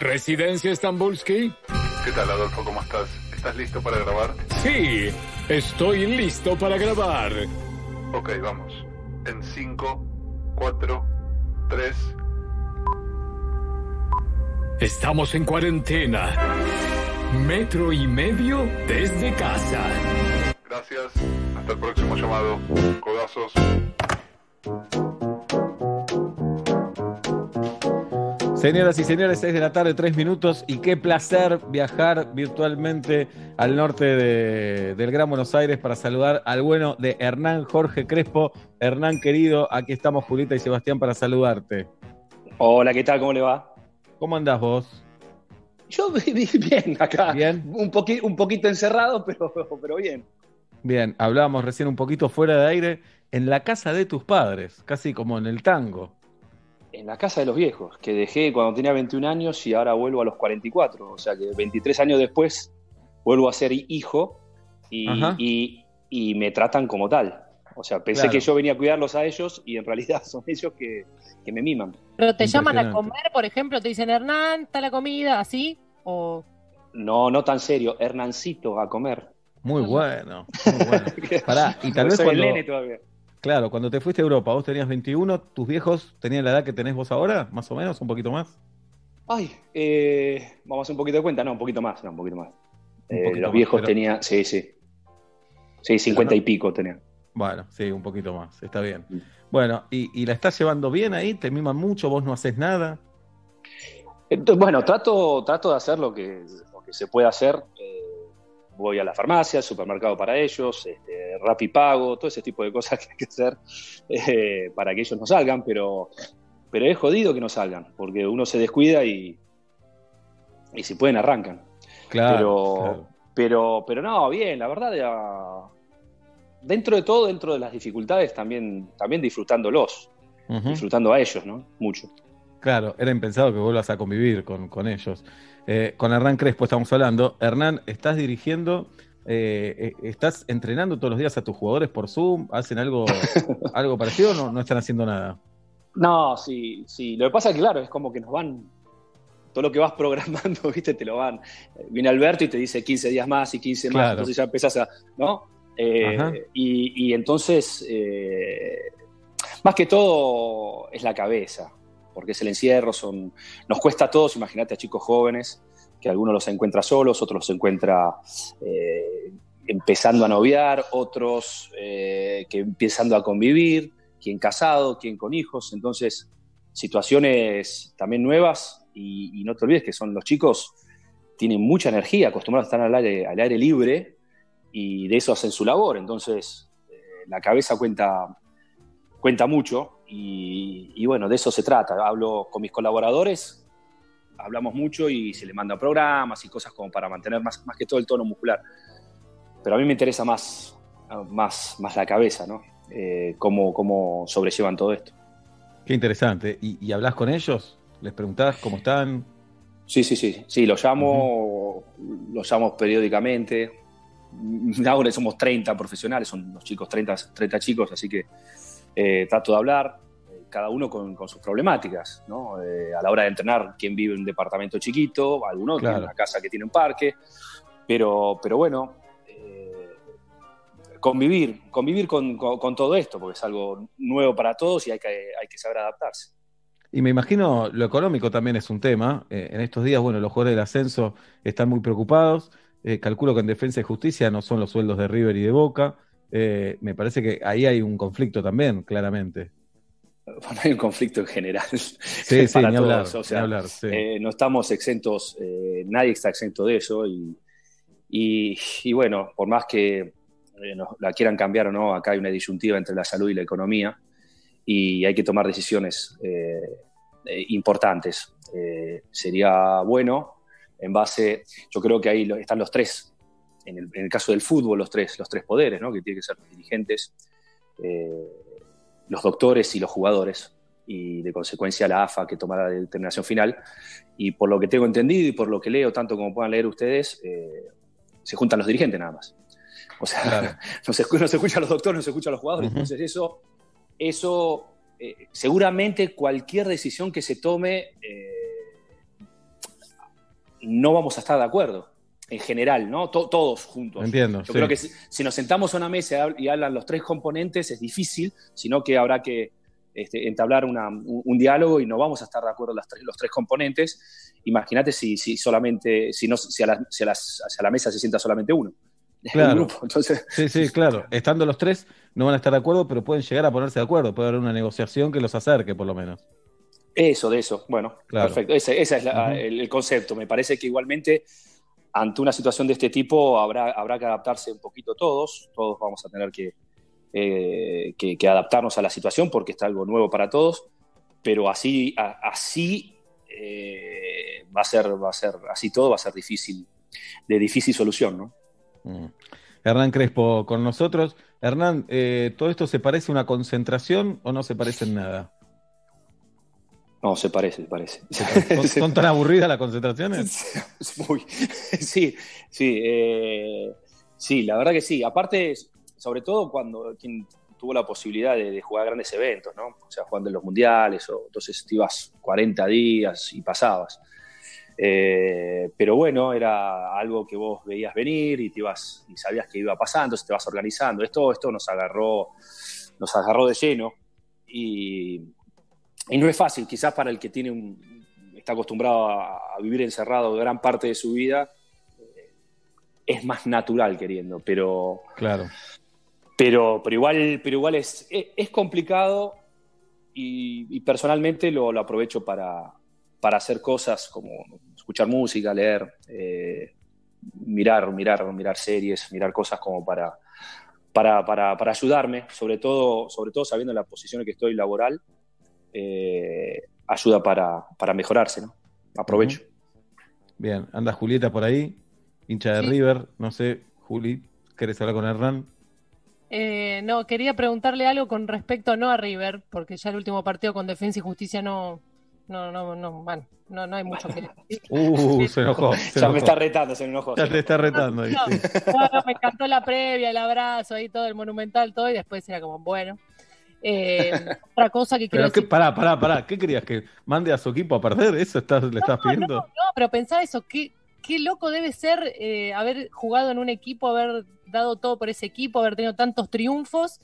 ¿Residencia Stambulski? ¿Qué tal, Adolfo? ¿Cómo estás? ¿Estás listo para grabar? Sí, estoy listo para grabar. Ok, vamos. En 5, 4, 3. Estamos en cuarentena. Metro y medio desde casa. Gracias. Hasta el próximo llamado. Codazos. Señoras y señores, 6 de la tarde, 3 minutos, y qué placer viajar virtualmente al norte de- del Gran Buenos Aires para saludar al bueno de Hernán Jorge Crespo. Hernán querido, aquí estamos Julita y Sebastián para saludarte. Hola, ¿qué tal? ¿Cómo le va? ¿Cómo andás vos? Yo bien acá. Bien. Un, un poquito encerrado, pero, pero bien. Bien, hablábamos recién un poquito fuera de aire, en la casa de tus padres, casi como en el tango. En la casa de los viejos, que dejé cuando tenía 21 años y ahora vuelvo a los 44. O sea que 23 años después vuelvo a ser hijo y, y- y me tratan como tal. O sea, pensé Claro. que yo venía a cuidarlos a ellos y en realidad son ellos que, que me miman. Pero te llaman a comer, por ejemplo, te dicen Hernán, está la comida, así, o No, no tan serio. Hernancito a comer. Muy bueno, muy bueno. Pará, y tal vez cuando, el nene todavía. Claro, cuando te fuiste a Europa, vos tenías 21, tus viejos tenían la edad que tenés vos ahora, más o menos, un poquito más. Ay, eh, vamos a hacer un poquito de cuenta, no, un poquito más, no, un poquito más. Un Eh, los más, viejos pero- tenían, sí, sí. Sí, 50 y pico tenían. Bueno, sí, un poquito más, está bien. Mm. Bueno, ¿y, y la estás llevando bien ahí? ¿Te miman mucho? ¿Vos no haces nada? Entonces, bueno, trato, trato de hacer lo que, lo que se puede hacer. Voy a la farmacia, al supermercado para ellos, este, Pago, todo ese tipo de cosas que hay que hacer eh, para que ellos no salgan, pero, pero es jodido que no salgan, porque uno se descuida y, y si pueden arrancan. Claro, pero, claro. pero, pero no, bien, la verdad, ya- dentro de todo, dentro de las dificultades, también, también disfrutándolos, disfrutando a ellos, ¿no? Mucho. Claro, era impensado que vuelvas a convivir con, con ellos. Eh, con Hernán Crespo estamos hablando. Hernán, ¿estás dirigiendo, eh, eh, estás entrenando todos los días a tus jugadores por Zoom? ¿Hacen algo, algo parecido o no, no están haciendo nada? No, sí, sí. Lo que pasa es que, claro, es como que nos van. Todo lo que vas programando, ¿viste? Te lo van. Viene Alberto y te dice 15 días más y 15 más. Entonces ya empezás a. ¿No? Eh, y, y entonces. eh, más que todo es la cabeza. Porque es el encierro, son. Nos cuesta a todos, imagínate a chicos jóvenes, que algunos los encuentra solos, otros los encuentra. eh, empezando a noviar, otros eh, que empezando a convivir, quien casado, quien con hijos, entonces situaciones también nuevas y, no te olvides que son los chicos, tienen mucha energía, acostumbrados a estar al aire, al aire libre y de eso hacen su labor, entonces eh, la cabeza cuenta, cuenta mucho y, y bueno, de eso se trata. Hablo con mis colaboradores, hablamos mucho y se les manda programas y cosas como para mantener más, más que todo el tono muscular. Pero a mí me interesa más, más, más la cabeza, ¿no? Eh, cómo, cómo sobrellevan todo esto. Qué interesante. ¿Y, y hablas con ellos? ¿Les preguntás cómo están? Sí, sí, sí. Sí, los llamo, los llamo periódicamente. Ahora somos 30 profesionales, son los chicos 30, 30 chicos, así que eh, trato de hablar, eh, cada uno con, con sus problemáticas, ¿no? Eh, a la hora de entrenar, quien vive en un departamento chiquito, algunos Claro. tienen una casa que tiene un parque, pero, pero bueno, eh, convivir, convivir con, con- con todo esto, porque es algo nuevo para todos y hay que, hay que saber adaptarse. Y me imagino lo económico también es un tema. Eh, en estos días, bueno, los jugadores del ascenso están muy preocupados. Calculo que en Defensa y Justicia no son los sueldos de River y de Boca. Eh, me parece que ahí hay un conflicto también, claramente. Bueno, hay un conflicto en general. Sí, sí, para ni hablar, todos, ni hablar, sí. Eh, no estamos exentos, eh, nadie está exento de eso y, y- y bueno, por más que nos la quieran cambiar o no, acá hay una disyuntiva entre la salud y la economía y hay que tomar decisiones importantes. Sería bueno, en base, yo creo que ahí están los tres, en el, en el caso del fútbol, los tres, los tres poderes, ¿no? que tienen que ser los dirigentes, eh, los doctores y los jugadores y de consecuencia la AFA que tomará la determinación final. Y por lo que tengo entendido y por lo que leo, tanto como puedan leer ustedes, eh, se juntan los dirigentes nada más. O sea, Claro. no, se, no se escuchan los doctores, no se escuchan los jugadores. Entonces eso, eso eh, seguramente cualquier decisión que se tome, eh, no vamos a estar de acuerdo. En general, ¿no? To- todos juntos. Entiendo. Yo sí. creo que si, si nos sentamos a una mesa y hab- y hablan los tres componentes es difícil, sino que habrá que este, entablar una- un, un diálogo y no vamos a estar de acuerdo las tres- los tres componentes. Imagínate si, si solamente, si, no, si, a la, si a las- la mesa se sienta solamente uno. Claro. Grupo. Entonces, Sí, sí, claro. Estando los tres, no van a estar de acuerdo, pero pueden llegar a ponerse de acuerdo. Puede haber una negociación que los acerque, por lo menos. Eso, de eso. Bueno, Claro. perfecto. Ese, ese es la- Ujú. el, el concepto. Me parece que igualmente ante una situación de este tipo habrá, habrá que adaptarse un poquito todos. Todos vamos a tener que, eh, que, adaptarnos a la situación porque está algo nuevo para todos. Pero así, así eh, va a ser, va a ser, así todo va a ser difícil, de difícil solución, ¿no? Mm. Hernán Crespo con nosotros. Hernán, eh, ¿todo esto se parece a una concentración o no se parece en nada? No, se parece, se parece. ¿Son, son tan aburridas las concentraciones? Es muy- sí, sí, eh, sí, la verdad que sí. Aparte, sobre todo cuando quien tuvo la posibilidad de, de jugar grandes eventos, ¿no? O sea, jugando en los mundiales, o entonces te ibas 40 días y pasabas. Eh, pero bueno, era algo que vos veías venir y te ibas y sabías que iba pasando, entonces te vas organizando. Esto, esto nos agarró, nos agarró de lleno y, y no es fácil, quizás para el que tiene un, está acostumbrado a, a vivir encerrado gran parte de su vida, eh, es más natural queriendo, pero, Claro. pero, pero igual, pero igual es, es, es complicado y, y personalmente lo, lo aprovecho para, para hacer cosas como escuchar música, leer, eh, mirar, mirar, mirar series, mirar cosas como para, para, para, para ayudarme, sobre todo, sobre todo sabiendo la posición en que estoy laboral, eh, ayuda para, para mejorarse, ¿no? Aprovecho. Bien, anda Julieta por ahí, hincha de Sí. River. No sé, Juli, ¿querés hablar con Hernán? Eh, no, quería preguntarle algo con respecto no a River, porque ya el último partido con Defensa y Justicia no, no, no, no, bueno, no, no hay mucho que decir. Uh, se enojó. se Ya enojó. me está retando, se me enojó. Ya te está retando ahí, No, sí. bueno, me encantó la previa, el abrazo, ahí todo el monumental, todo, y después era como, bueno. Eh, otra cosa que quiero Pero decir. pará, pará, pará. ¿Qué querías? ¿Que mande a su equipo a perder? ¿Eso estás, le estás pidiendo? No, pero pensá eso, qué, qué loco debe ser eh, haber jugado en un equipo, haber dado todo por ese equipo, haber tenido tantos triunfos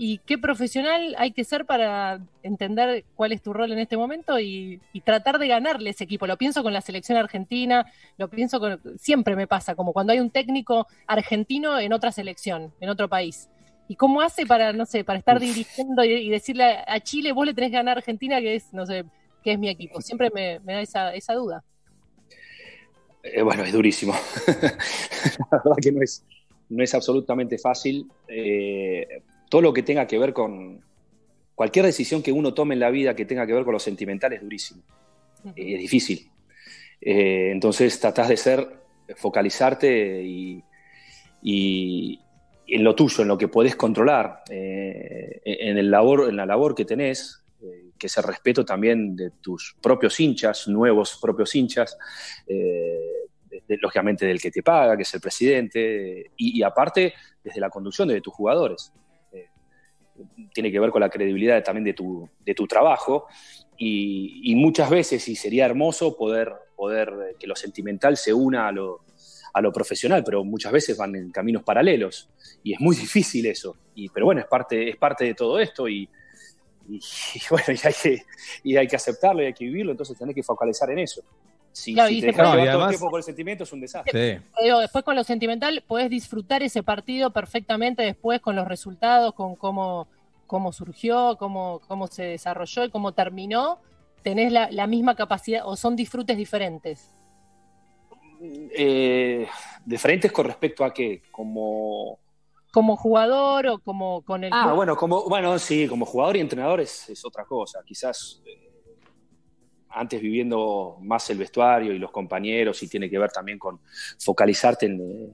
y qué profesional hay que ser para entender cuál es tu rol en este momento y, y tratar de ganarle ese equipo. Lo pienso con la selección argentina, lo pienso con... Siempre me pasa, como cuando hay un técnico argentino en otra selección, en otro país. ¿Y cómo hace para, no sé, para estar dirigiendo y, y decirle a Chile, vos le tenés que ganar a Argentina, que es, no sé, que es mi equipo? Siempre me, me da esa, esa duda. Eh, bueno, es durísimo. la verdad que no es, no es absolutamente fácil. Eh, todo lo que tenga que ver con cualquier decisión que uno tome en la vida que tenga que ver con lo sentimental es durísimo. Eh, es difícil. Eh, entonces tratás de ser, focalizarte y, y en lo tuyo, en lo que podés controlar, eh, en, el labor, en la labor que tenés, eh, que es el respeto también de tus propios hinchas, nuevos propios hinchas, eh, lógicamente del que te paga, que es el presidente, y, aparte desde la conducción de tus jugadores. Tiene que ver con la credibilidad también de tu, de tu trabajo y, muchas veces, y sería hermoso poder, poder que lo sentimental se una a lo, a lo profesional, pero muchas veces van en caminos paralelos y es muy difícil eso. Y, pero bueno, es parte, es parte de todo esto y, y- y bueno, y hay, que, y hay que aceptarlo y hay que vivirlo, entonces tenés que focalizar en eso. Si, Claro, si y te dejas llevar No, todo el además- tiempo por el sentimiento es un desastre. Sí. Te digo, después con lo sentimental podés disfrutar ese partido perfectamente después con los resultados, con cómo, cómo surgió, cómo, cómo se desarrolló y cómo terminó. Tenés la, la misma capacidad o son disfrutes diferentes. Eh, diferentes con respecto a qué, como... Como jugador o como con el Ah, bueno, como, bueno, sí, como jugador y entrenador es, es otra cosa. Quizás eh, antes viviendo más el vestuario y los compañeros y tiene que ver también con focalizarte en, eh,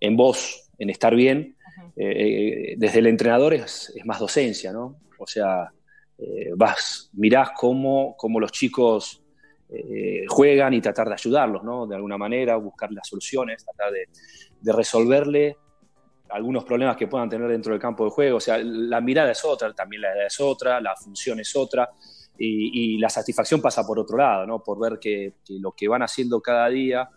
en vos, en estar bien. Eh, desde el entrenador es, es más docencia, ¿no? O sea, eh, vas, mirás cómo, cómo los chicos eh, juegan y tratar de ayudarlos. De alguna manera, buscar las soluciones, tratar de, resolverle algunos problemas que puedan tener dentro del campo de juego. O sea, la mirada es otra, también la edad es otra, la función es otra. y, la satisfacción pasa por otro lado, ¿no? Por ver que, lo que van haciendo cada día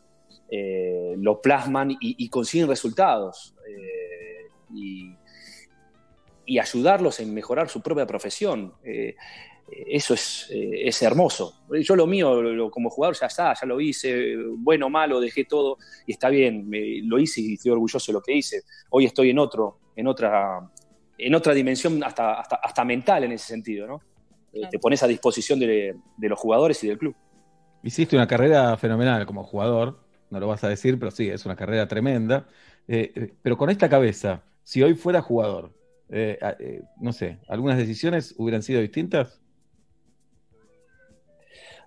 eh, lo plasman y, consiguen resultados. Eh, y, ayudarlos en mejorar su propia profesión. Eso es, es, hermoso. Yo lo mío como jugador ya está, ya lo hice, bueno o malo, dejé todo y está bien, lo hice y estoy orgulloso de lo que hice. Hoy estoy en otro, en otra, en otra dimensión hasta, hasta, hasta mental en ese sentido, ¿no? Eh, te pones a disposición de, los jugadores y del club. Hiciste una carrera fenomenal como jugador, no lo vas a decir, pero sí, es una carrera tremenda. Eh, eh, pero con esta cabeza, si hoy fuera jugador, no sé, ¿algunas decisiones hubieran sido distintas?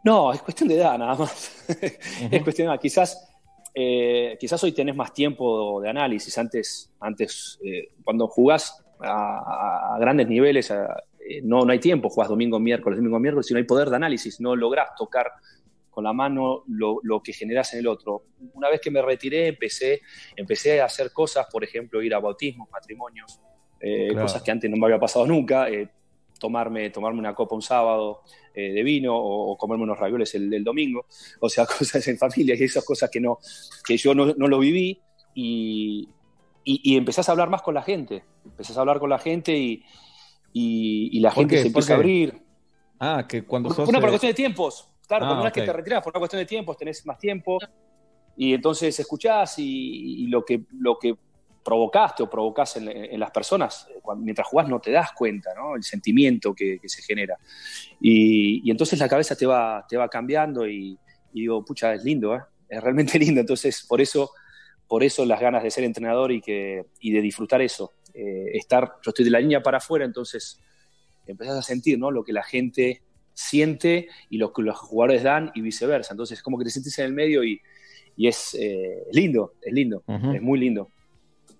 No, es cuestión de edad nada más. es cuestión de edad. Quizás, quizás hoy tenés más tiempo de análisis. Antes, antes cuando jugás a, a grandes niveles, a, eh, no, no hay tiempo, jugás domingo, miércoles, domingo, miércoles, si no hay poder de análisis, no lográs tocar con la mano lo, que generas en el otro. Una vez que me retiré, empecé, empecé a hacer cosas, por ejemplo, ir a bautismos, matrimonios, eh, cosas que antes no me había pasado nunca, eh, tomarme, tomarme una copa un sábado de vino o, comerme unos ravioles el, domingo, o sea, cosas en familia y esas cosas que, no, que yo no, lo viví y, y, y empezás a hablar más con la gente, empezás a hablar con la gente y, y, la gente se empieza a abrir. Ah, que cuando sos... Una por cuestión de tiempos. Claro, ah, cuando una vez que te retiras por una cuestión de tiempos, tenés más tiempo. Y entonces escuchás y, lo, que, lo que provocaste o provocás en, las personas, eh, mientras jugás no te das cuenta, ¿no? El sentimiento que, se genera. Y, entonces la cabeza te va, te va cambiando y, digo, pucha, es lindo, ¿eh? Es realmente lindo. Entonces, por eso, por eso las ganas de ser entrenador y, que, y de disfrutar eso. Eh, estar, yo estoy de la línea para afuera, entonces empezás a sentir ¿no? lo que la gente siente y lo que los jugadores dan y viceversa. Entonces, como que te sentís en el medio y, es eh, lindo, es lindo, es muy lindo.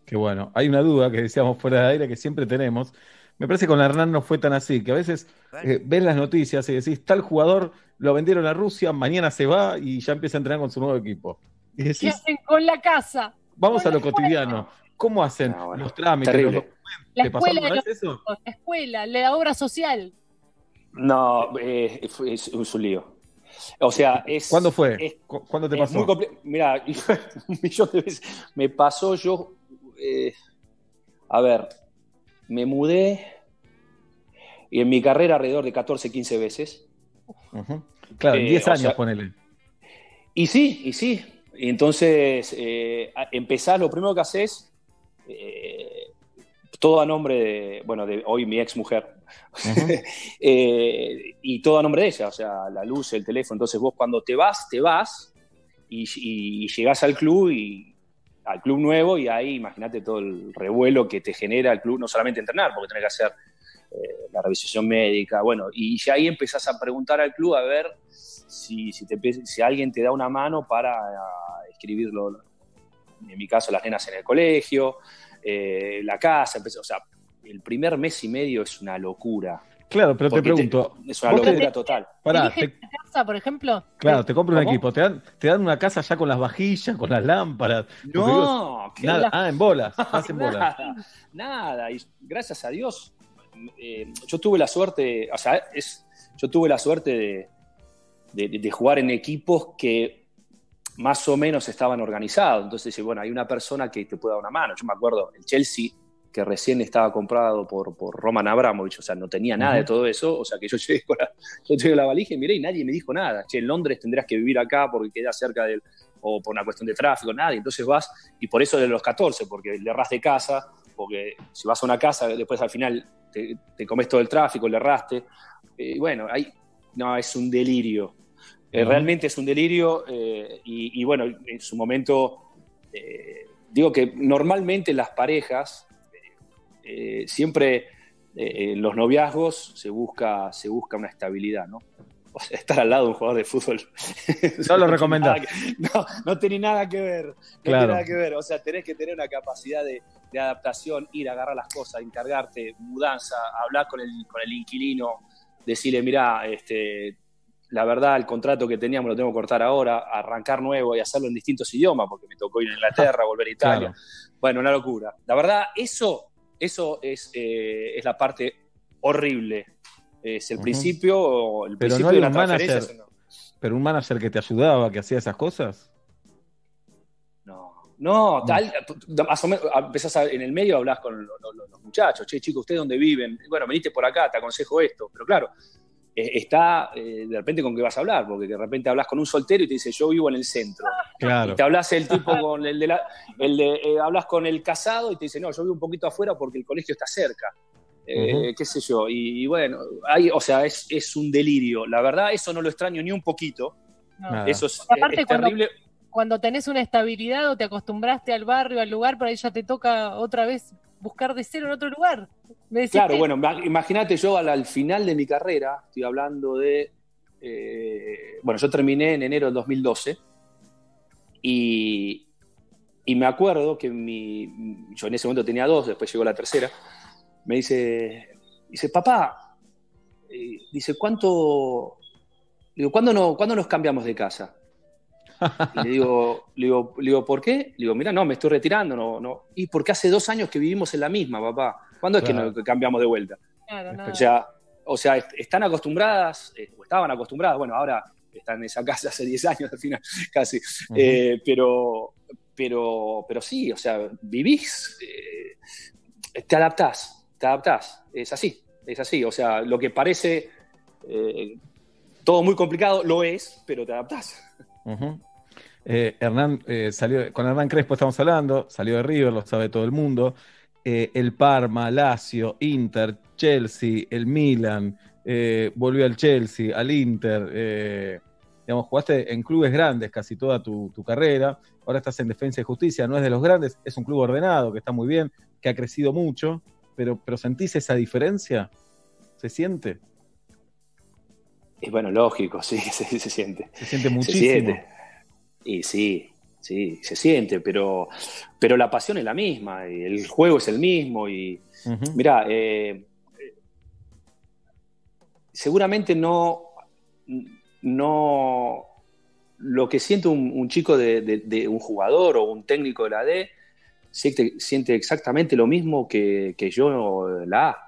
Qué bueno. Hay una duda que decíamos fuera de aire que siempre tenemos. Me parece que con Hernán no fue tan así, que a veces eh, ves las noticias y decís, tal jugador lo vendieron a Rusia, mañana se va y ya empieza a entrenar con su nuevo equipo. ¿Qué hacen con la casa? Vamos a lo cotidiano. ¿Cómo hacen los trámites, los documentos? La escuela, eso? la escuela, la obra social. No, eh, es, un lío. O sea, es. ¿Cuándo fue? ¿Cuándo te pasó? Mira, un millón de veces. Me pasó yo. Eh, a ver, me mudé y en mi carrera alrededor de 14, 15 veces. Claro, en 10 eh, años, ponele. Y sí, y sí. Y entonces, eh, empezás, lo primero que haces eh, todo a nombre de, bueno, de hoy mi ex mujer, y todo a nombre de ella, o sea, la luz, el teléfono, entonces vos cuando te vas, te vas y, y llegás al club y al club nuevo y ahí imagínate todo el revuelo que te genera el club, no solamente entrenar, porque tenés que hacer eh, la revisión médica, bueno, y ya ahí empezás a preguntar al club a ver si, si, te, si alguien te da una mano para escribirlo, en mi caso las nenas en el colegio, eh, la casa, o sea, el primer mes y medio es una locura. Claro, pero te pregunto. es una locura total. Pará, casa, por ejemplo? Claro, te compro un equipo. Te dan, te dan una casa ya con las vajillas, con las lámparas. No, nada, ah, en bolas. en bolas. Nada, y gracias a Dios, eh, yo tuve la suerte, o sea, es, yo tuve la suerte de, de jugar en equipos que más o menos estaban organizados. Entonces, bueno, hay una persona que te puede dar una mano. Yo me acuerdo, el Chelsea, que recién estaba comprado por, por Roman Abramovich, o sea, no tenía nada de todo eso. O sea, que yo llegué, con la, yo la valija y miré y nadie me dijo nada. Che, en Londres tendrás que vivir acá porque queda cerca del. o por una cuestión de tráfico, nada. Entonces vas, y por eso de los 14, porque le erras de casa, porque si vas a una casa, después al final te, comes todo el tráfico, le erraste. Y bueno, ahí, no, es un delirio eh, realmente es un delirio eh, y, bueno, en su momento, eh, digo que normalmente las parejas, siempre en los noviazgos se busca, se busca una estabilidad, ¿no? O sea, estar al lado de un jugador de fútbol. No lo. No, no tiene nada que ver. No tiene nada que ver. O sea, tenés que tener una capacidad de, adaptación, ir a agarrar las cosas, encargarte, mudanza, hablar con el, con el inquilino, decirle, mira, este, la verdad, el contrato que teníamos lo tengo que cortar ahora, arrancar nuevo y hacerlo en distintos idiomas, porque me tocó ir a Inglaterra, volver a Italia. Bueno, una locura. La verdad, eso, eso es, eh, es la parte horrible. Es el Ujú. principio, el Pero principio no de un manager. eso Pero un manager que te ayudaba, que hacía esas cosas. No, no, tal, más o menos, empezás a- en el medio hablas con lo- lo- lo- los muchachos, che, chicos, ¿ustedes dónde viven? Bueno, veniste por acá, te aconsejo esto, pero claro, está eh, de repente con qué vas a hablar, porque de repente hablas con un soltero y te dice, yo vivo en el centro. Claro. Y te hablas el tipo con el de la, el de, eh, hablas con el casado y te dice, no, yo vivo un poquito afuera porque el colegio está cerca. Eh, qué sé yo, y, y bueno, hay, o sea, es, es un delirio. La verdad, eso no lo extraño ni un poquito. No. Eso es, aparte es cuando- terrible. Cuando tenés una estabilidad o te acostumbraste al barrio, al lugar, por ahí ya te toca otra vez buscar de cero en otro lugar. Me decís Claro, que- bueno, ma- imagínate yo al, al final de mi carrera, estoy hablando de, eh, bueno, yo terminé en enero del 2012 y, y me acuerdo que mi, yo en ese momento tenía dos, después llegó la tercera, me dice, dice, papá, eh, dice, ¿cuánto, digo, ¿cuándo, no, ¿cuándo nos cambiamos de casa? Y le digo, le digo, le digo, ¿por qué? Le digo, mira, no, me estoy retirando, no, no. Y porque hace dos años que vivimos en la misma, papá. ¿Cuándo es que nos cambiamos de vuelta? Claro. O sea, o sea, est- están acostumbradas, eh, o estaban acostumbradas, bueno, ahora están en esa casa hace 10 años al final, casi. Eh, pero, pero, pero sí, o sea, vivís, eh, te adaptás, te adaptás. Es así, es así. O sea, lo que parece eh, todo muy complicado, lo es, pero te adaptás. Ujú. Eh, Hernán eh, salió, con Hernán Crespo estamos hablando, salió de River, lo sabe todo el mundo. Eh, el Parma, Lazio, Inter, Chelsea, el Milan, volvió al Chelsea, al Inter. digamos, jugaste en clubes grandes casi toda tu, tu carrera. Ahora estás en Defensa y Justicia, no es de los grandes, es un club ordenado, que está muy bien, que ha crecido mucho, pero, pero ¿sentís esa diferencia? ¿Se siente? Es bueno, lógico, sí, se, se siente. Se siente Se muchísimo. siente. Y sí, sí, se siente, pero, pero la pasión es la misma, y el juego es el mismo. Y mira, eh, seguramente no, no lo que siente un, un chico de, de- de un jugador o un técnico de la D siente, siente exactamente lo mismo que, que yo la A.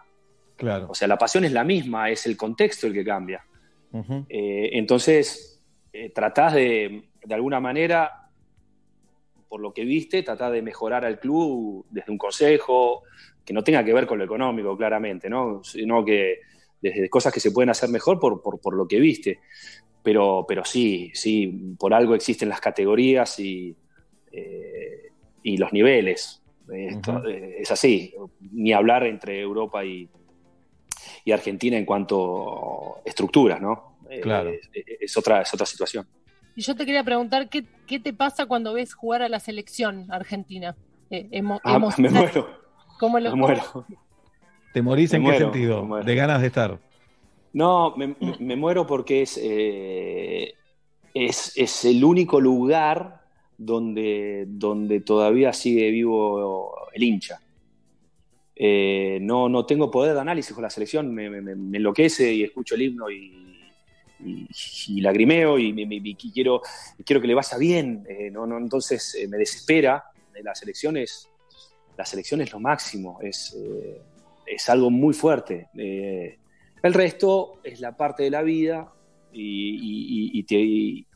Claro. O sea, la pasión es la misma, es el contexto el que cambia. Eh, entonces, eh, tratás de, de alguna manera, por lo que viste, tratás de mejorar al club desde un consejo, que no tenga que ver con lo económico, claramente, ¿no? Sino que desde cosas que se pueden hacer mejor por, por, por lo que viste. Pero, pero sí, sí, por algo existen las categorías y, eh, y los niveles. Esto, eh, es así, ni hablar entre Europa y, y Argentina en cuanto a estructuras, ¿no? Eh, Claro. es, es otra, es otra situación. Y yo te quería preguntar, ¿qué, qué te pasa cuando ves jugar a la selección argentina? Eh, emo- Ah, me muero, ¿Cómo lo- me muero. ¿Te morís Me en muero, qué sentido? De ganas de estar. No, me, me- me muero porque es, eh, es, es el único lugar donde, donde todavía sigue vivo el hincha. Eh, no, no tengo poder de análisis con la selección, me, me- me enloquece y escucho el himno y, y, y lagrimeo y, me- me- y quiero, y quiero que le vaya bien. eh, no, no, entonces eh, me desespera. Eh, La selección es, la selección es lo máximo, es, eh, es algo muy fuerte. El resto es la parte de la vida y, y- te- y-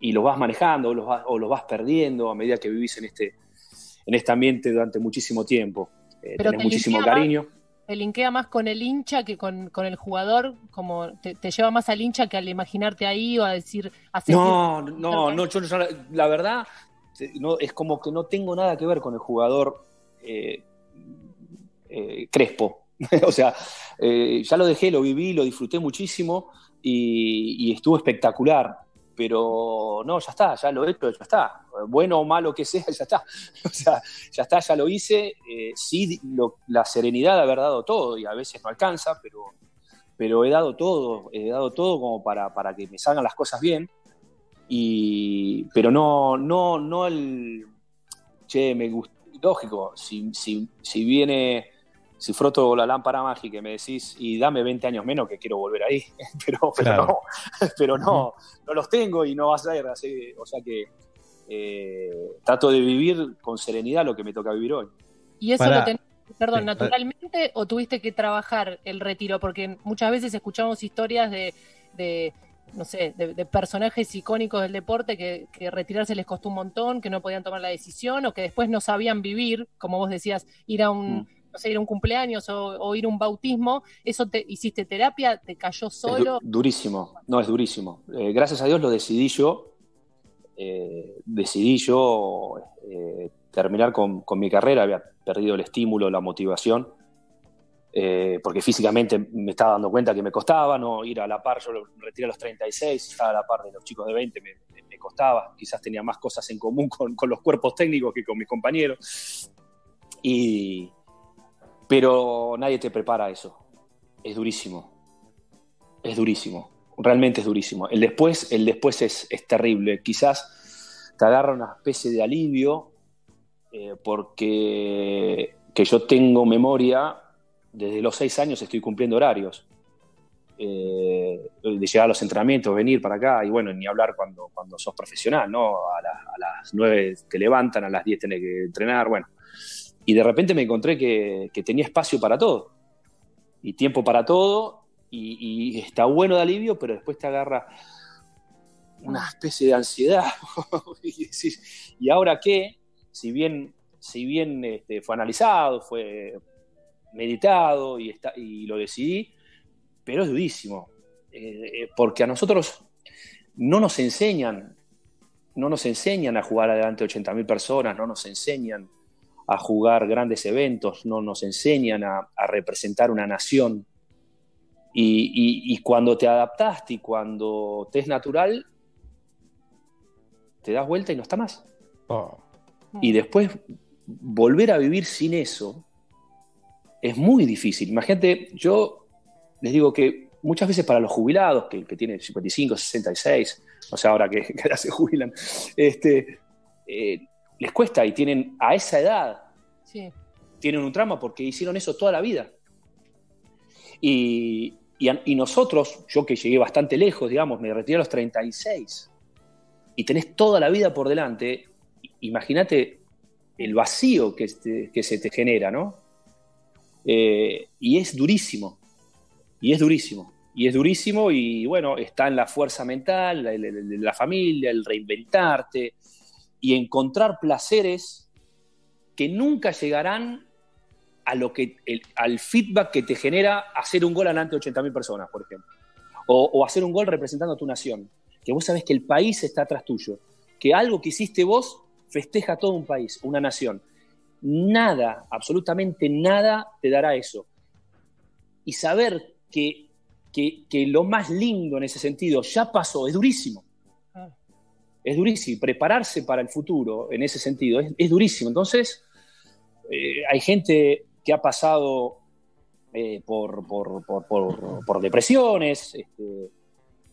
y los vas manejando o los vas, o los vas perdiendo a medida que vivís en este, en este ambiente durante muchísimo tiempo. Eh, tenés te muchísimo cariño. Te linkea más con el hincha que con, con el jugador, como te, te lleva más al hincha que al imaginarte ahí o a decir, a No, no, no, yo, yo- la verdad no, es como que no tengo nada que ver con el jugador eh, eh, Crespo. o sea, eh, ya lo dejé, lo viví, lo disfruté muchísimo y, y estuvo espectacular. Pero no, ya está, ya lo he hecho, ya está. Bueno o malo que sea, ya está. O sea, ya está, ya lo hice. Eh, sí, la serenidad de haber dado todo, y a veces no alcanza, pero, pero he dado todo, he dado todo como para, para que me salgan las cosas bien. Y, pero no, no, no el. Che, me gusta. Lógico, si, si, si viene, si froto la lámpara mágica y me decís, y dame 20 años menos que quiero volver ahí. Pero, pero Claro. no, pero no, no los tengo y no va a ser así. O sea que eh, trato de vivir con serenidad lo que me toca vivir hoy. y eso lo tenés, perdón, Sí. naturalmente o tuviste que trabajar el retiro? Porque muchas veces escuchamos historias de, de, no sé, de, de personajes icónicos del deporte que, que retirarse les costó un montón, que no podían tomar la decisión o que después no sabían vivir, como vos decías, ir a un, Mm. No sé, ir a un cumpleaños o, o ir a un bautismo. ¿Eso te hiciste terapia? ¿Te cayó du- solo? durísimo, no, es durísimo. Eh, gracias a Dios lo decidí yo. eh, decidí yo eh, terminar con, con mi carrera, había perdido el estímulo, la motivación, eh, porque físicamente me estaba dando cuenta que me costaba, no ir a la par, yo lo retiré a los 36, estaba a la par de los chicos de 20, me, me- me costaba, quizás tenía más cosas en común con, con los cuerpos técnicos que con mis compañeros. Y, pero nadie te prepara eso, es durísimo, es durísimo realmente es durísimo. El después, el después es, es terrible. Quizás te agarra una especie de alivio eh, porque que yo tengo memoria, desde los seis años estoy cumpliendo horarios. eh, de llegar a los entrenamientos, venir para acá, y bueno, ni hablar cuando, cuando sos profesional, ¿no? A, a las nueve te levantan, a las diez tenés que entrenar, bueno. Y de repente me encontré que, tenía espacio para todo, y tiempo para todo, y, está bueno de alivio, pero después te agarra una especie de ansiedad. ¿y ahora qué? Si bien, si bien este, fue analizado, fue meditado y, está, y lo decidí, pero es durísimo. Eh, eh, porque a nosotros no nos enseñan, no nos enseñan a jugar adelante 80.000 personas, no nos enseñan a jugar grandes eventos, no nos enseñan a, a representar una nación. Y, y, y, cuando te adaptaste y cuando te es natural, te das vuelta y no está más. Oh. Y después volver a vivir sin eso es muy difícil. Imagínate, yo les digo que muchas veces para los jubilados, que, que tienen 55, 66, no sé ahora que, que ya se jubilan, este, eh, les cuesta y tienen a esa edad, Sí. tienen un trauma porque hicieron eso toda la vida. Y, y, a- y nosotros, yo que llegué bastante lejos, digamos, me retiré a los 36 y tenés toda la vida por delante, imagínate el vacío que, te- que se te genera, ¿no? Eh, y es durísimo, y es durísimo, y es durísimo y bueno, está en la fuerza mental, la, la- la- la familia, el reinventarte y encontrar placeres que nunca llegarán a lo que, el- al feedback que te genera hacer un gol de 80.000 personas, por ejemplo. O, hacer un gol representando a tu nación. Que vos sabés que el país está atrás tuyo. Que algo que hiciste vos festeja todo un país, una nación. Nada, absolutamente nada te dará eso. Y saber que, que, que lo más lindo en ese sentido ya pasó, es durísimo. Es durísimo. Prepararse para el futuro en ese sentido es, durísimo. Entonces, eh, hay gente que ha pasado eh, por, por, por, depresiones este,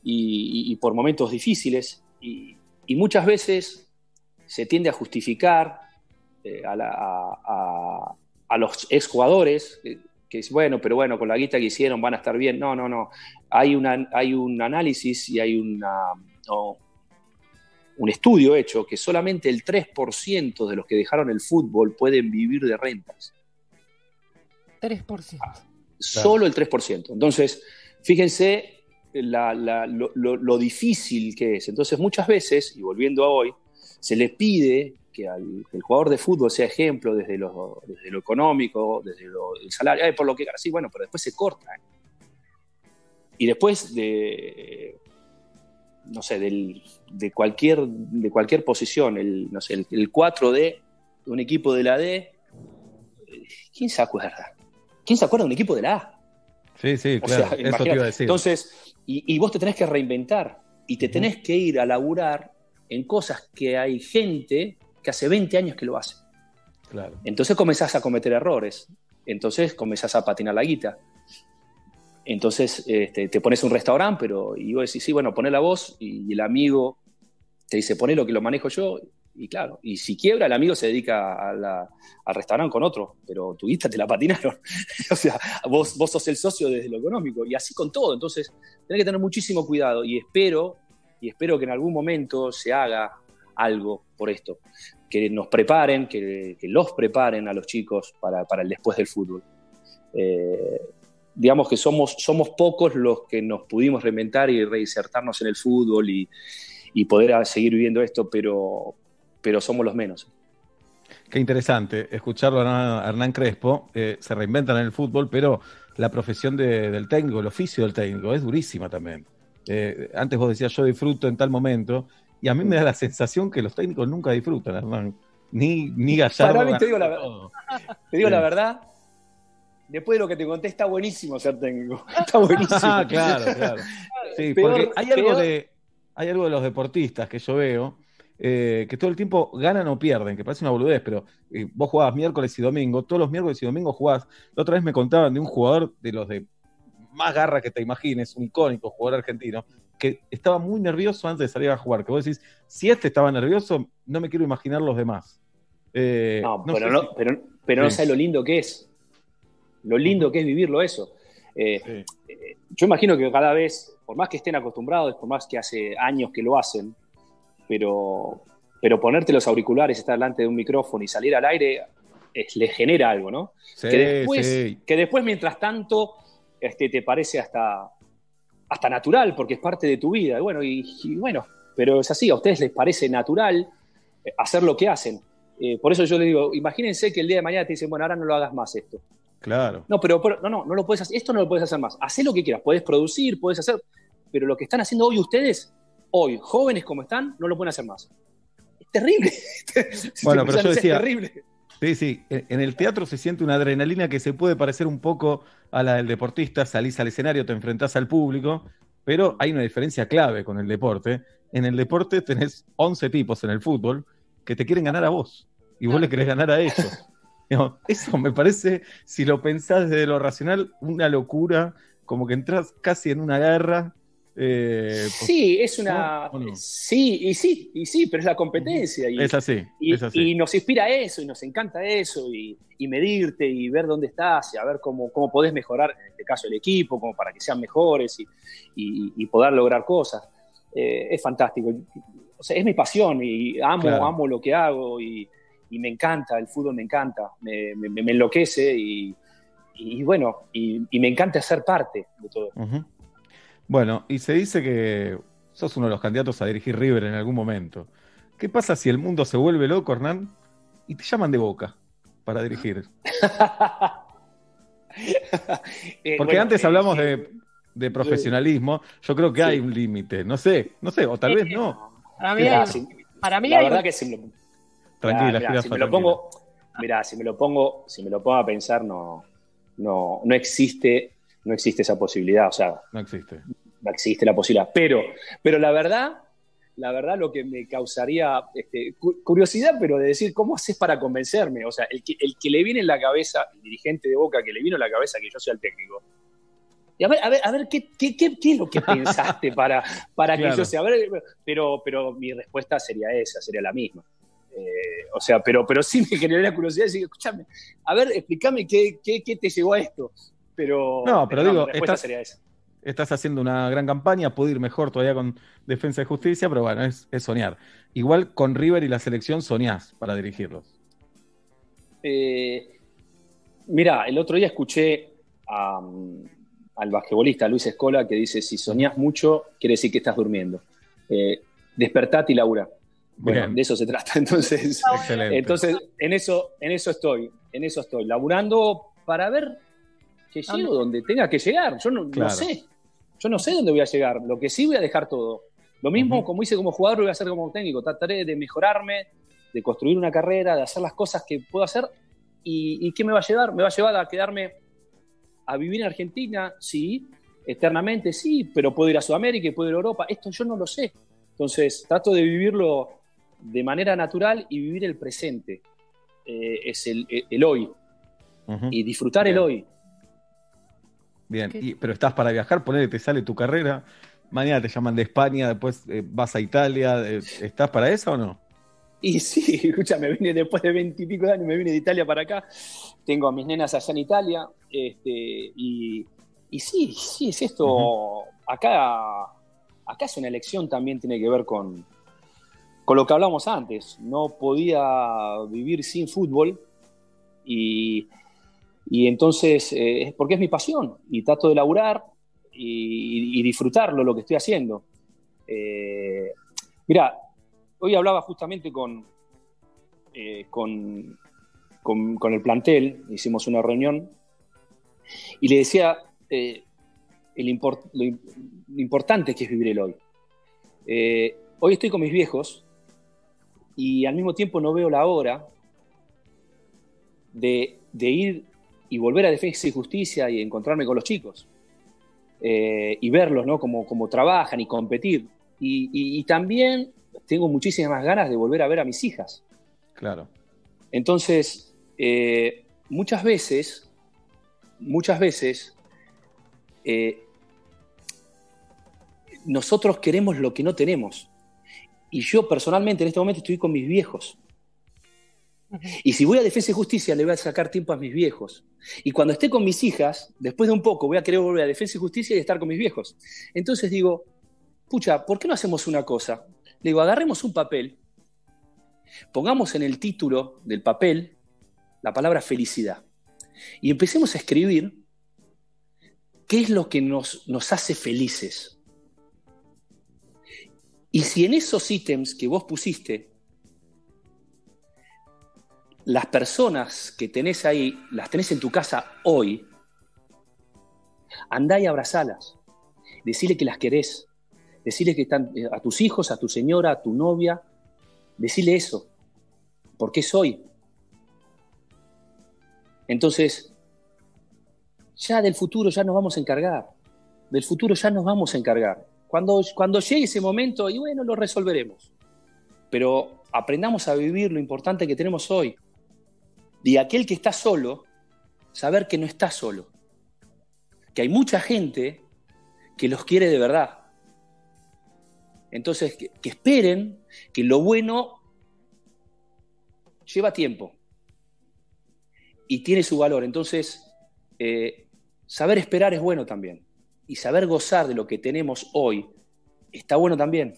y, por momentos difíciles y, muchas veces se tiende a justificar eh, a, a, a, los exjugadores que, es bueno, pero bueno, con la guita que hicieron van a estar bien. No, no, no. Hay, una, hay un análisis y hay una, un estudio hecho que solamente el 3% de los que dejaron el fútbol pueden vivir de rentas. 3%. Solo el 3%. Entonces, fíjense la, la, lo, lo, lo, difícil que es. Entonces, muchas veces, y volviendo a hoy, se le pide que, al, que el jugador de fútbol sea ejemplo desde lo, desde lo económico, desde lo, el salario, ay, por lo que sí, bueno, pero después se corta. ¿eh? Y después de, no sé, del, de, cualquier, de cualquier posición, el, no sé, el, el 4D de un equipo de la D, ¿quién se acuerda? ¿Quién se acuerda de un equipo de la A? Sí, sí, claro, o sea, eso te iba a decir. Entonces, y, y, vos te tenés que reinventar y te tenés que ir a laburar en cosas que hay gente que hace 20 años que lo hace. Claro. Entonces comenzás a cometer errores, entonces comenzás a patinar la guita. Entonces este, te pones un restaurante, pero y vos decís, sí, bueno, poné la voz y, el amigo te dice, poné lo que lo manejo yo, y claro, y si quiebra, el amigo se dedica al restaurante con otro, pero tu guita te la patinaron. o sea, vos, vos sos el socio desde lo económico, y así con todo. Entonces, tenés que tener muchísimo cuidado, y espero, y espero que en algún momento se haga algo por esto. que nos preparen, que, los preparen a los chicos para, para el después del fútbol. Eh, digamos que somos, somos pocos los que nos pudimos reinventar y reinsertarnos en el fútbol y, y poder seguir viviendo esto, pero, pero somos los menos. Qué interesante escucharlo a Hernán Crespo. Eh, se reinventan en el fútbol, pero la profesión de- del técnico, el oficio del técnico, es durísima también. Eh, antes vos decías, yo disfruto en tal momento, y a mí me da la sensación que los técnicos nunca disfrutan, Hernán. Ni, ni Gallardo. Para mí, te digo. Te la verdad, después de lo que te conté, está buenísimo ser técnico. Está buenísimo. Ah, claro, claro. Sí, Peor- porque hay algo, peor- de, hay algo de los deportistas que yo veo, eh, que todo el tiempo ganan o pierden, que parece una boludez, pero eh, vos jugabas miércoles y domingo, todos los miércoles y domingos jugás. La otra vez me contaban de un jugador de los de más garra que te imagines, un icónico jugador argentino, que estaba muy nervioso antes de salir a jugar. Que vos decís, si este estaba nervioso, no me quiero imaginar los demás. Eh, No, no pero, no, si- pero, pero no Sí. sabes lo lindo que es. Lo lindo que es vivirlo eso. Eh, Sí. eh, yo imagino que cada vez, por más que estén acostumbrados, por más que hace años que lo hacen, pero, pero ponerte los auriculares, estar delante de un micrófono y salir al aire, es- les genera algo, ¿no? Sí, que, después, sí. que después, mientras tanto, este, te parece hasta, hasta natural, porque es parte de tu vida. Y bueno, y, y bueno, pero es así, a ustedes les parece natural eh, hacer lo que hacen. Eh, por eso yo les digo, imagínense que el día de mañana te dicen, bueno, ahora no lo hagas más esto. Claro. No, pero, pero- no, no, no lo puedes hacer, esto no lo puedes hacer más. Hacé lo que quieras, puedes producir, puedes hacer, pero lo que están haciendo hoy ustedes, hoy, jóvenes como están, no lo pueden hacer más. Es terrible. Bueno, pero yo decía- Es terrible. Sí, sí, en en el teatro se siente una adrenalina que se puede parecer un poco a la del deportista, salís al escenario, te enfrentás al público, pero hay una diferencia clave con el deporte. En el deporte tenés 11 tipos en el fútbol que te quieren ganar a vos y vos le querés ganar a ellos. Eso me parece, si lo pensás desde lo racional, una locura, como que entras casi en una guerra. eh, pues, Sí, es una. Sí, y sí, y sí, pero es la competencia. Y, es así, y, es así. y nos inspira eso, y nos encanta eso, y, y medirte, y ver dónde estás, y a ver cómo, cómo podés mejorar, en este caso, el equipo, como para que sean mejores y, y- y poder lograr cosas. Eh, es fantástico. O sea, es mi pasión, y amo, Claro. amo lo que hago, y, y me encanta, el fútbol me encanta, me, me- me enloquece, y, y bueno, y, y me encanta ser parte de todo. Bueno, y se dice que sos uno de los candidatos a dirigir River en algún momento. ¿Qué pasa si el mundo se vuelve loco, Hernán, y te llaman de boca para dirigir? Eh, Porque bueno, antes eh, hablamos sí. de, de profesionalismo, yo creo que hay Sí. un límite, no sé, no sé, o tal vez no. Para mí, si- para mí la hay verdad un- que lo, Tranquila, mirá, jirafa, si me lo pongo, mirá, si me lo pongo, si me lo pongo a pensar, no, no, no existe, no existe esa posibilidad. O sea, No existe. no existe la posibilidad. Pero, pero la verdad, la verdad lo que me causaría este, cu- curiosidad, pero de decir, ¿cómo haces para convencerme? O sea, el que, el que le viene en la cabeza, el dirigente de Boca, que le vino en la cabeza que yo sea el técnico. Y a ver, a ver, a ver, ¿qué, qué, qué- qué es lo que pensaste para, para que yo sea? A ver, pero, pero mi respuesta sería esa, sería la misma. Eh, o sea, pero, pero sí me generaría curiosidad decir, escúchame, a ver, explícame qué, qué, qué te llevó a esto. Pero, No, pero digo, respuesta estás- sería esa. Estás haciendo una gran campaña, puede ir mejor todavía con Defensa y Justicia, pero bueno, es, es soñar. Igual con River y la selección soñás para dirigirlos. Eh, mira, el otro día escuché a, um, al basquetbolista Luis Escola que dice, si soñás mucho, quiere decir que estás durmiendo. Eh, despertate y labura. Bueno, Bien. de eso se trata. Entonces, Excelente. entonces en, eso, en eso estoy, en eso estoy, laburando para ver que llego donde tenga que llegar. Yo no, no Claro. sé, yo no sé dónde voy a llegar. Lo que sí voy a dejar todo. Lo mismo como hice como jugador, lo voy a hacer como técnico. Trataré de mejorarme, de construir una carrera, de hacer las cosas que puedo hacer. ¿Y, y qué me va a llevar? Me va a llevar a quedarme a vivir en Argentina, sí, eternamente, sí, pero puedo ir a Sudamérica y puedo ir a Europa. Esto yo no lo sé. Entonces, trato de vivirlo de manera natural y vivir el presente. Eh, es el, el hoy. Y disfrutar el hoy. Bien, y- pero estás para viajar, ponele, te sale tu carrera, mañana te llaman de España, después eh, vas a Italia, eh, ¿estás para eso o no? Y sí, escucha, me vine después de veintipico de años, me vine de Italia para acá. Tengo a mis nenas allá en Italia. Este, y, y sí, sí, es esto. Acá, acá es una elección también, tiene que ver con, con lo que hablamos antes, no podía vivir sin fútbol y, y entonces, eh, porque es mi pasión y trato de laburar y, y disfrutarlo, lo que estoy haciendo. Eh, mira, hoy hablaba justamente con, eh, con, con, con, el plantel, hicimos una reunión y le decía el lo, importante que es vivir el hoy. Hoy estoy con mis viejos y al mismo tiempo no veo la hora de, de ir y volver a Defensa y Justicia y encontrarme con los chicos. Eh, y verlos, ¿no? Como, como trabajan y competir. Y, y, y, también tengo muchísimas ganas de volver a ver a mis hijas. Claro. Entonces, eh, muchas veces, muchas veces, eh, nosotros queremos lo que no tenemos. Y yo personalmente en este momento estoy con mis viejos. Y si voy a Defensa y Justicia, le voy a sacar tiempo a mis viejos. Y cuando esté con mis hijas, después de un poco, voy a querer volver a Defensa y Justicia y estar con mis viejos. Entonces digo, pucha, ¿por qué no hacemos una cosa? Le digo, agarremos un papel, pongamos en el título del papel la palabra felicidad y empecemos a escribir qué es lo que nos, nos hace felices. Y si en esos ítems que vos pusiste las personas que tenés ahí, las tenés en tu casa hoy, andá y abrazalas. Decirle que las querés. Decirle que están eh, a tus hijos, a tu señora, a tu novia. Decirle eso. Porque es hoy. Entonces, ya del futuro ya nos vamos a encargar. Del futuro ya nos vamos a encargar. Cuando, cuando llegue ese momento, y bueno, lo resolveremos. Pero aprendamos a vivir lo importante que tenemos hoy. Y aquel que está solo, saber que no está solo. Que hay mucha gente que los quiere de verdad. Entonces, que, esperen que lo bueno lleva tiempo y tiene su valor. Entonces, eh, saber esperar es bueno también. Y saber gozar de lo que tenemos hoy está bueno también.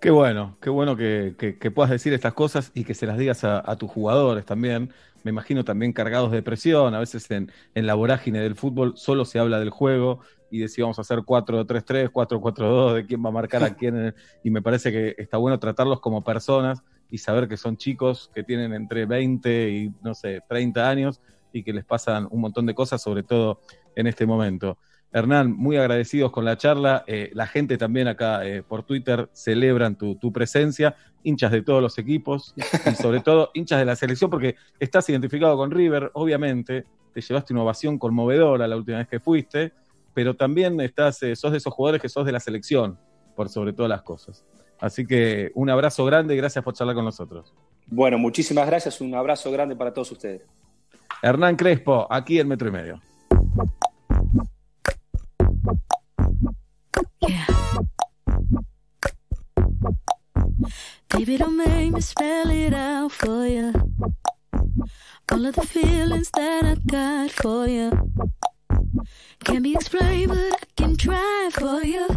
Qué bueno, qué bueno que, que, puedas decir estas cosas y que se las digas a, a, tus jugadores también. Me imagino también cargados de presión. A veces en, en, la vorágine del fútbol solo se habla del juego y de si vamos a hacer 4-3-3, 4-4-2, de quién va a marcar a quién. Y me parece que está bueno tratarlos como personas y saber que son chicos que tienen entre 20 y, no sé, 30 años y que les pasan un montón de cosas, sobre todo en este momento. Hernán, muy agradecidos con la charla. Eh, la gente también acá eh, por Twitter celebran tu, tu, presencia, hinchas de todos los equipos y sobre todo hinchas de la selección, porque estás identificado con River, obviamente, te llevaste una ovación conmovedora la última vez que fuiste, pero también estás, eh, sos de esos jugadores que sos de la selección, por sobre todas las cosas. Así que un abrazo grande y gracias por charlar con nosotros. Bueno, muchísimas gracias, un abrazo grande para todos ustedes. Hernán Crespo, aquí en Metro y Medio. Baby, don't make me spell it out for you. All of the feelings that I got for you can't be explained, but I can try for you.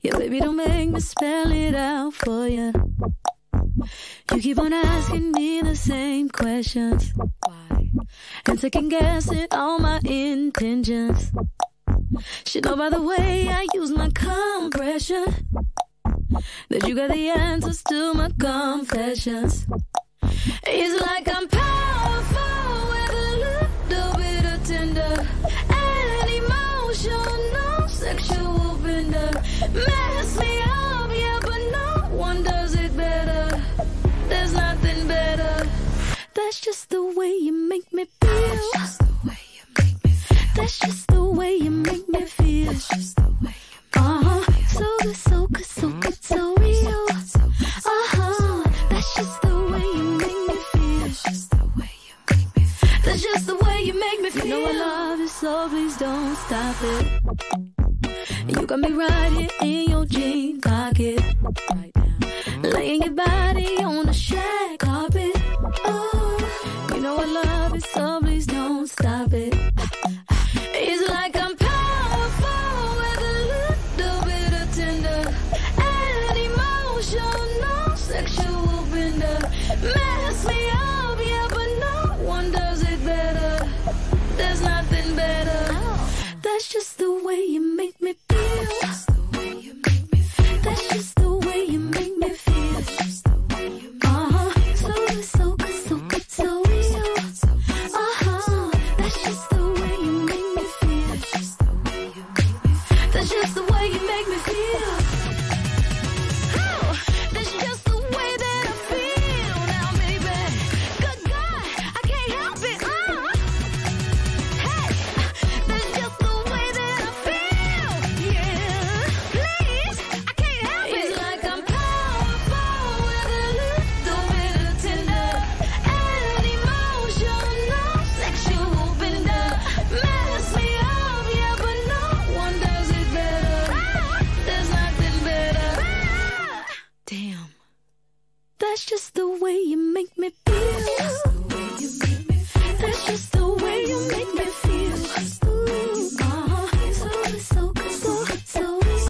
Yeah, baby, don't make me spell it out for you. You keep on asking me the same questions. Why? And second guessing all my intentions. Should know by the way I use my compression that you got the answers to my confessions. It's like I'm powerful with a little bit That's just the way you make me feel. That's just the way you make me feel. That's just the way you make me feel. uh-huh. me feel. So good, so good, so good, so real. Uh-huh. That's just the way you make me feel. That's just the way you make me feel. That's just the way you make me feel. You know I love you, so please don't stop it. You got me right here in your jean pocket. Right now. Laying your body on the shag carpet. Know I love it, so please don't stop it.